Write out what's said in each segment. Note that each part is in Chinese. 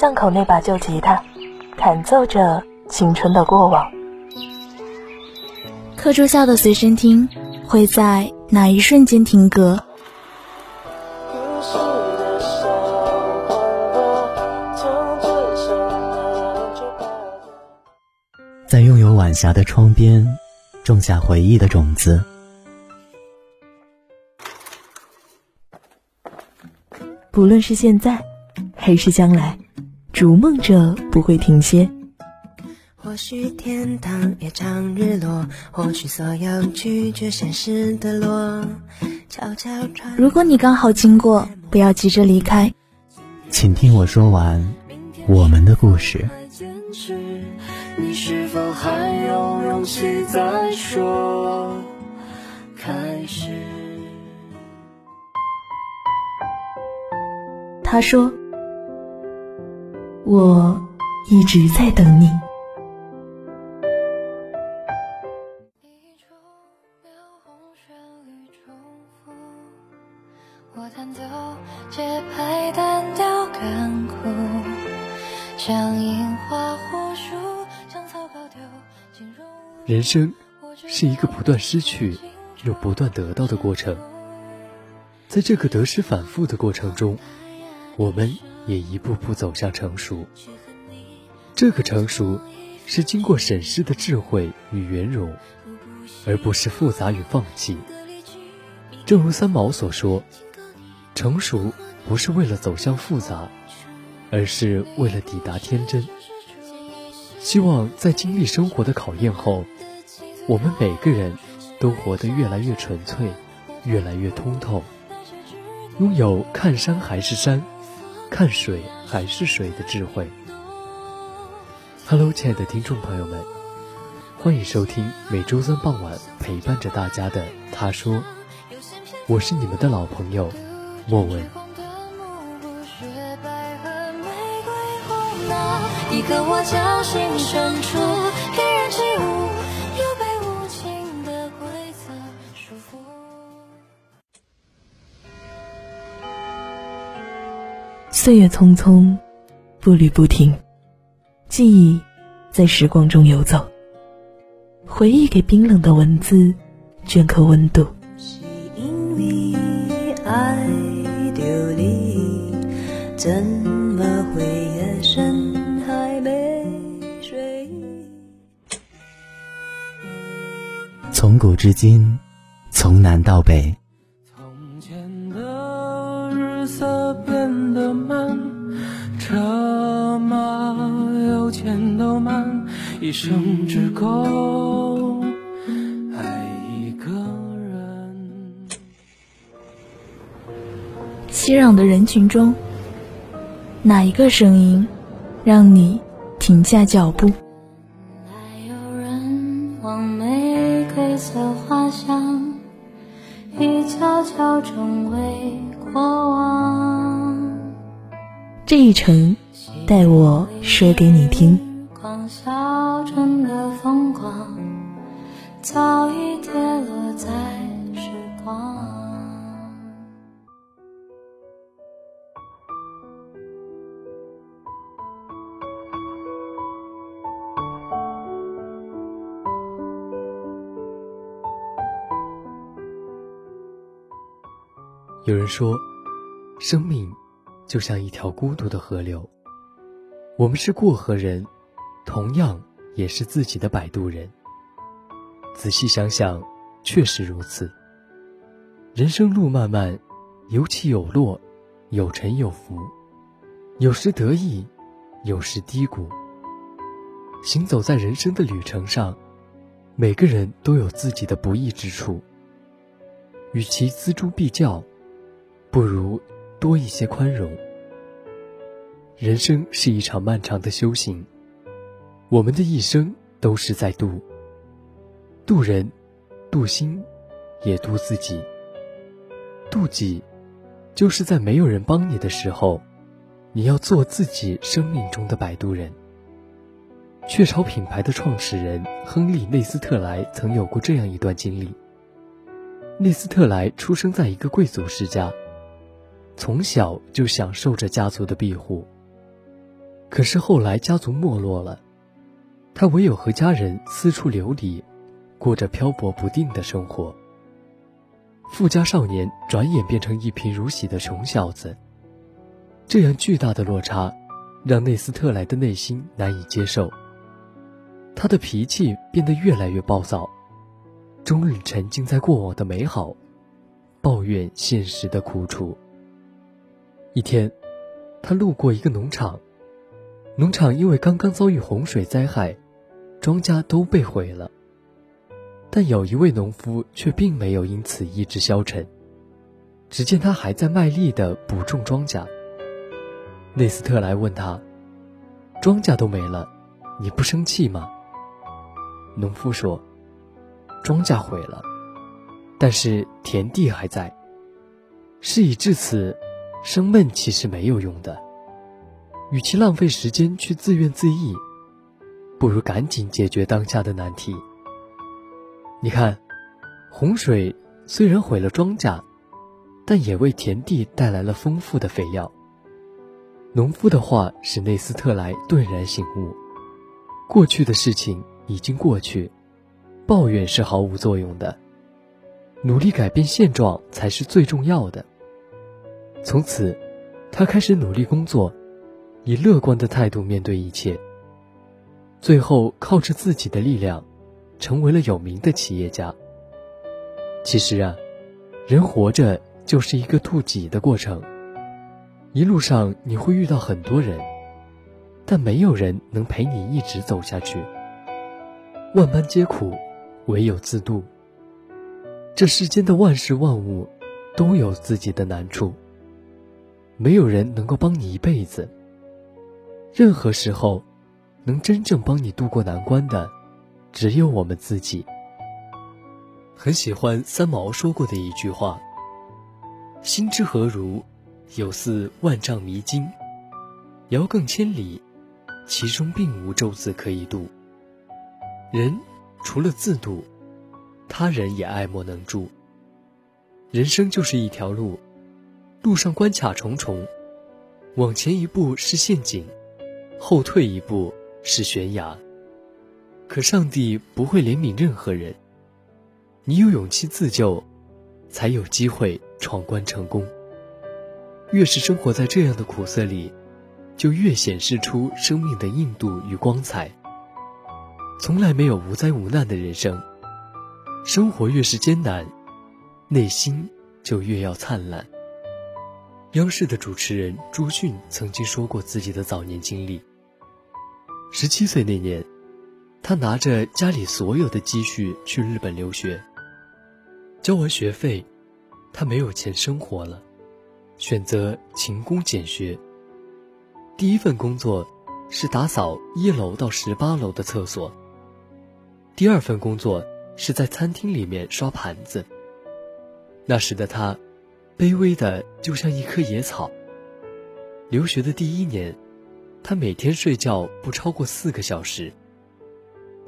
巷口那把旧吉他，弹奏着青春的过往。课桌下的随身听，会在哪一瞬间停格？在拥有晚霞的窗边，种下回忆的种子。不论是现在，还是将来，逐梦者不会停歇。或许天堂也常日落，或许所有拒绝现实的落。悄悄传。如果你刚好经过，不要急着离开，请听我说完我们的故事。你是否还有勇气再说开始？他说：“我一直在等你。”人生是一个不断失去又不断得到的过程，在这个得失反复的过程中。我们也一步步走向成熟，这个成熟是经过审视的智慧与圆融，而不是复杂与放弃。正如三毛所说：“成熟不是为了走向复杂，而是为了抵达天真。”希望在经历生活的考验后，我们每个人都活得越来越纯粹，越来越通透，拥有看山还是山。看水还是水的智慧。Hello，亲爱的听众朋友们，欢迎收听每周三傍晚陪伴着大家的《他说》，我是你们的老朋友莫文。一颗我叫心深处，岁月匆匆，步履不停，记忆在时光中游走，回忆给冰冷的文字镌刻温度。从古至今，从南到北。一生只够爱一个人。熙攘的人群中，哪一个声音让你停下脚步？还有人往玫瑰色花香，已悄悄成为过往。这一程，带我说给你听小镇的风光。早已跌落在时光。有人说，生命就像一条孤独的河流，我们是过河人，同样也是自己的摆渡人。仔细想想，确实如此。人生路漫漫，有起有落，有沉有浮，有时得意，有时低谷。行走在人生的旅程上，每个人都有自己的不易之处。与其锱铢必较，不如多一些宽容。人生是一场漫长的修行，我们的一生都是在渡。渡人，渡心，也渡自己。渡己，就是在没有人帮你的时候，你要做自己生命中的摆渡人。雀巢品牌的创始人亨利·内斯特莱曾有过这样一段经历。内斯特莱出生在一个贵族世家，从小就享受着家族的庇护。可是后来家族没落了，他唯有和家人四处流离，过着漂泊不定的生活。富家少年转眼变成一贫如洗的穷小子，这样巨大的落差，让内斯特莱的内心难以接受。他的脾气变得越来越暴躁，终日沉浸在过往的美好，抱怨现实的苦楚。一天，他路过一个农场，农场因为刚刚遭遇洪水灾害，庄稼都被毁了。但有一位农夫却并没有因此意志消沉，只见他还在卖力地补种庄稼。内斯特莱问他：“庄稼都没了，你不生气吗？”农夫说：“庄稼毁了，但是田地还在。事已至此，生闷气是没有用的。与其浪费时间去自怨自艾，不如赶紧解决当下的难题。”你看，洪水虽然毁了庄稼，但也为田地带来了丰富的肥料。农夫的话使内斯特莱顿然醒悟：过去的事情已经过去，抱怨是毫无作用的，努力改变现状才是最重要的。从此，他开始努力工作，以乐观的态度面对一切。最后，靠着自己的力量。成为了有名的企业家。其实啊，人活着就是一个渡己的过程。一路上你会遇到很多人，但没有人能陪你一直走下去。万般皆苦，唯有自渡。这世间的万事万物都有自己的难处，没有人能够帮你一辈子。任何时候，能真正帮你渡过难关的。只有我们自己。很喜欢三毛说过的一句话：“心之何如，有似万丈迷津，遥亘千里，其中并无舟子可以渡。人除了自渡，他人也爱莫能助。人生就是一条路，路上关卡重重，往前一步是陷阱，后退一步是悬崖。”可上帝不会怜悯任何人，你有勇气自救，才有机会闯关成功。越是生活在这样的苦涩里，就越显示出生命的硬度与光彩。从来没有无灾无难的人生，生活越是艰难，内心就越要灿烂。央视的主持人朱迅曾经说过自己的早年经历：十七岁那年。他拿着家里所有的积蓄去日本留学。交完学费，他没有钱生活了，选择勤工俭学。第一份工作是打扫一楼到十八楼的厕所。第二份工作是在餐厅里面刷盘子。那时的他，卑微的就像一棵野草。留学的第一年，他每天睡觉不超过四个小时。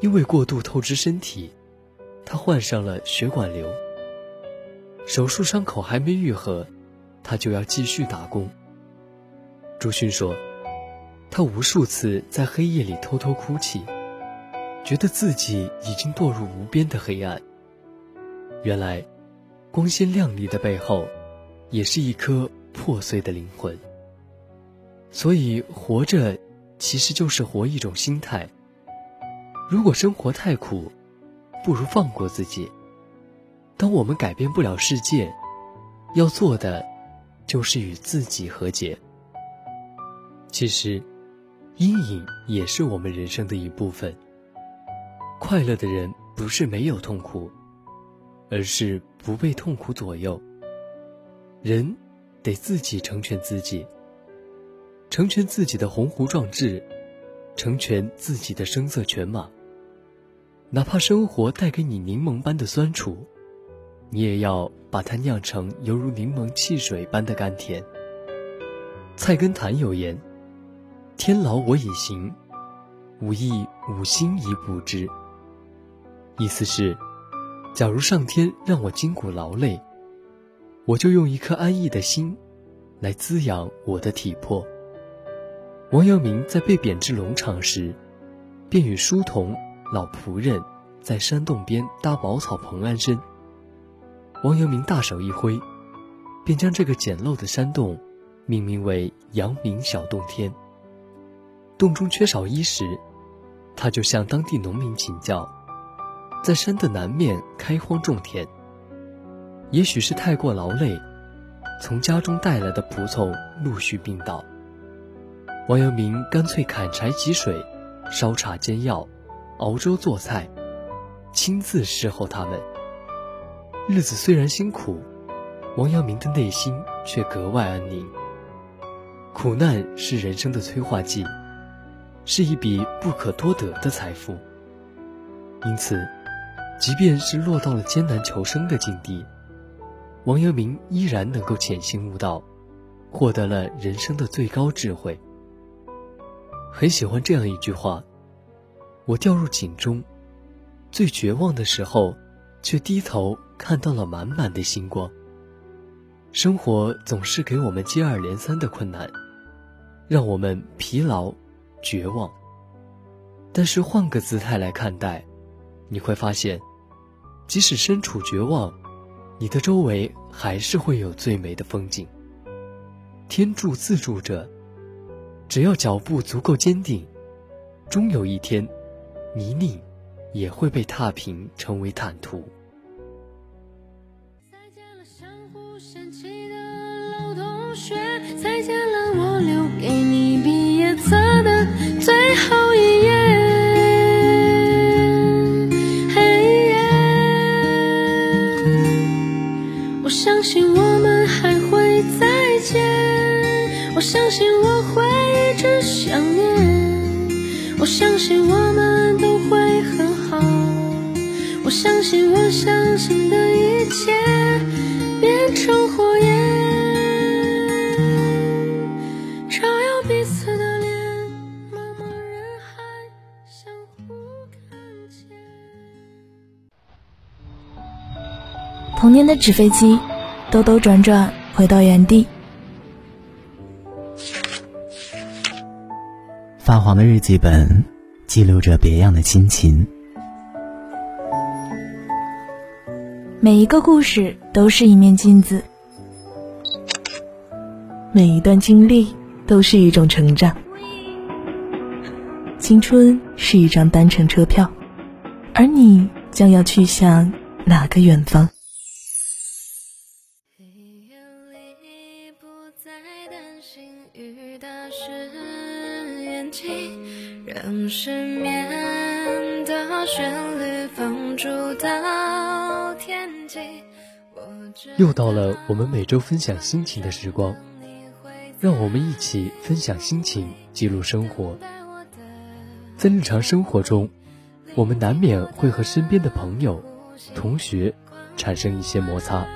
因为过度透支身体，他患上了血管瘤。手术伤口还没愈合，他就要继续打工。朱迅说，他无数次在黑夜里偷偷哭泣，觉得自己已经堕入无边的黑暗。原来，光鲜亮丽的背后，也是一颗破碎的灵魂。所以，活着其实就是活一种心态。如果生活太苦，不如放过自己。当我们改变不了世界，要做的就是与自己和解。其实，阴影也是我们人生的一部分。快乐的人不是没有痛苦，而是不被痛苦左右。人得自己成全自己，成全自己的鸿鹄壮志，成全自己的声色犬马。哪怕生活带给你柠檬般的酸楚，你也要把它酿成犹如柠檬汽水般的甘甜。菜根谭有言：“天劳我以行，吾亦吾心以补之。”意思是，假如上天让我筋骨劳累，我就用一颗安逸的心，来滋养我的体魄。王阳明在被贬至龙场时，便与书童、老仆人在山洞边搭茅草棚安身。王阳明大手一挥，便将这个简陋的山洞命名为“阳明小洞天”。洞中缺少衣食，他就向当地农民请教，在山的南面开荒种田。也许是太过劳累，从家中带来的仆从陆续病倒。王阳明干脆砍柴汲水，烧茶煎药，熬粥做菜，亲自侍候他们。日子虽然辛苦，王阳明的内心却格外安宁。苦难是人生的催化剂，是一笔不可多得的财富。因此，即便是落到了艰难求生的境地，王阳明依然能够潜心悟道，获得了人生的最高智慧。很喜欢这样一句话：“我掉入井中，最绝望的时候，却低头看到了满满的星光。”生活总是给我们接二连三的困难，让我们疲劳、绝望。但是换个姿态来看待，你会发现，即使身处绝望，你的周围还是会有最美的风景。天助自助者。只要脚步足够坚定，终有一天，泥泞也会被踏平，成为坦途。再见了相互嫌弃的老同学，再见了我留给你毕业册的最后一页。嘿耶，我相信我们还会再见，我相信我相信我们都会很好。我相信我相信的一切变成火焰，照耀彼此的脸，茫茫人海相互看见。童年的纸飞机，兜兜转转回到原地。黄的日记本，记录着别样的亲情。每一个故事都是一面镜子，每一段经历都是一种成长。青春是一张单程车票，而你将要去向哪个远方？让失眠的旋律放逐到天际。又到了我们每周分享心情的时光，让我们一起分享心情，记录生活。在日常生活中，我们难免会和身边的朋友、同学产生一些摩擦。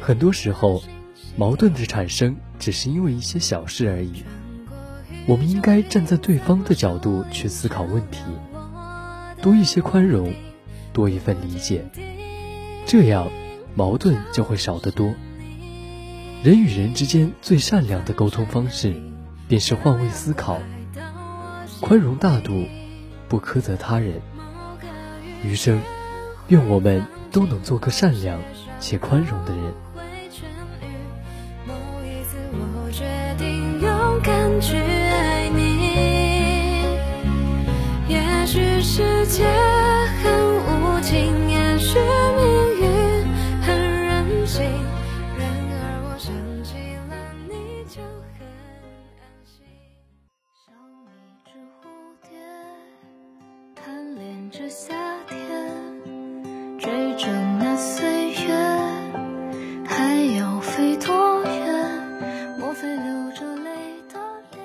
很多时候，矛盾的产生只是因为一些小事而已。我们应该站在对方的角度去思考问题，多一些宽容，多一份理解，这样矛盾就会少得多。人与人之间最善良的沟通方式，便是换位思考，宽容大度，不苛责他人。余生，愿我们都能做个善良且宽容的人。界很无情，也许命运很任性，然而我想起了你就很安心。像一只蝴蝶，贪恋着夏天，追着那岁月，还要飞多远？莫非流着泪的脸？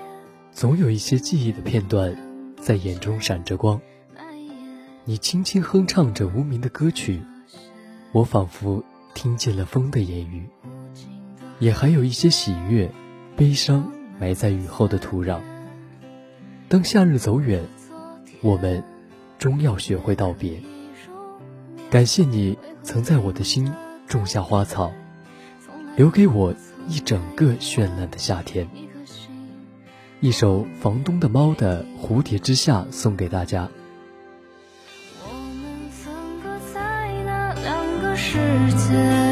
总有一些记忆的片段，在眼中闪着光。你轻轻哼唱着无名的歌曲，我仿佛听见了风的言语。也还有一些喜悦、悲伤埋在雨后的土壤。当夏日走远，我们终要学会道别。感谢你曾在我的心种下花草，留给我一整个绚烂的夏天。一首房东的猫的《蝴蝶之下》送给大家。日子。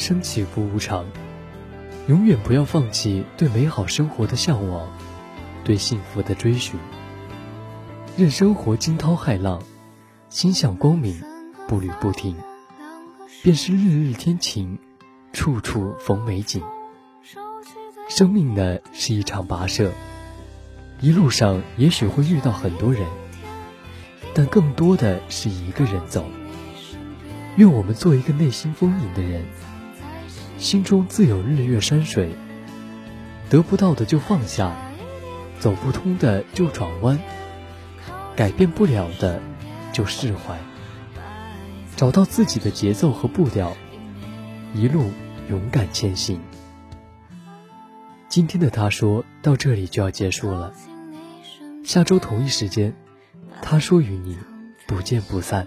生起伏无常，永远不要放弃对美好生活的向往，对幸福的追寻。任生活惊涛骇浪，心向光明，步履不停，便是日日天晴，处处逢美景。生命呢是一场跋涉，一路上也许会遇到很多人，但更多的是一个人走。愿我们做一个内心丰盈的人，心中自有日月山水。得不到的就放下，走不通的就转弯，改变不了的就释怀。找到自己的节奏和步调，一路勇敢前行。今天的他说到这里就要结束了，下周同一时间，他说与你不见不散。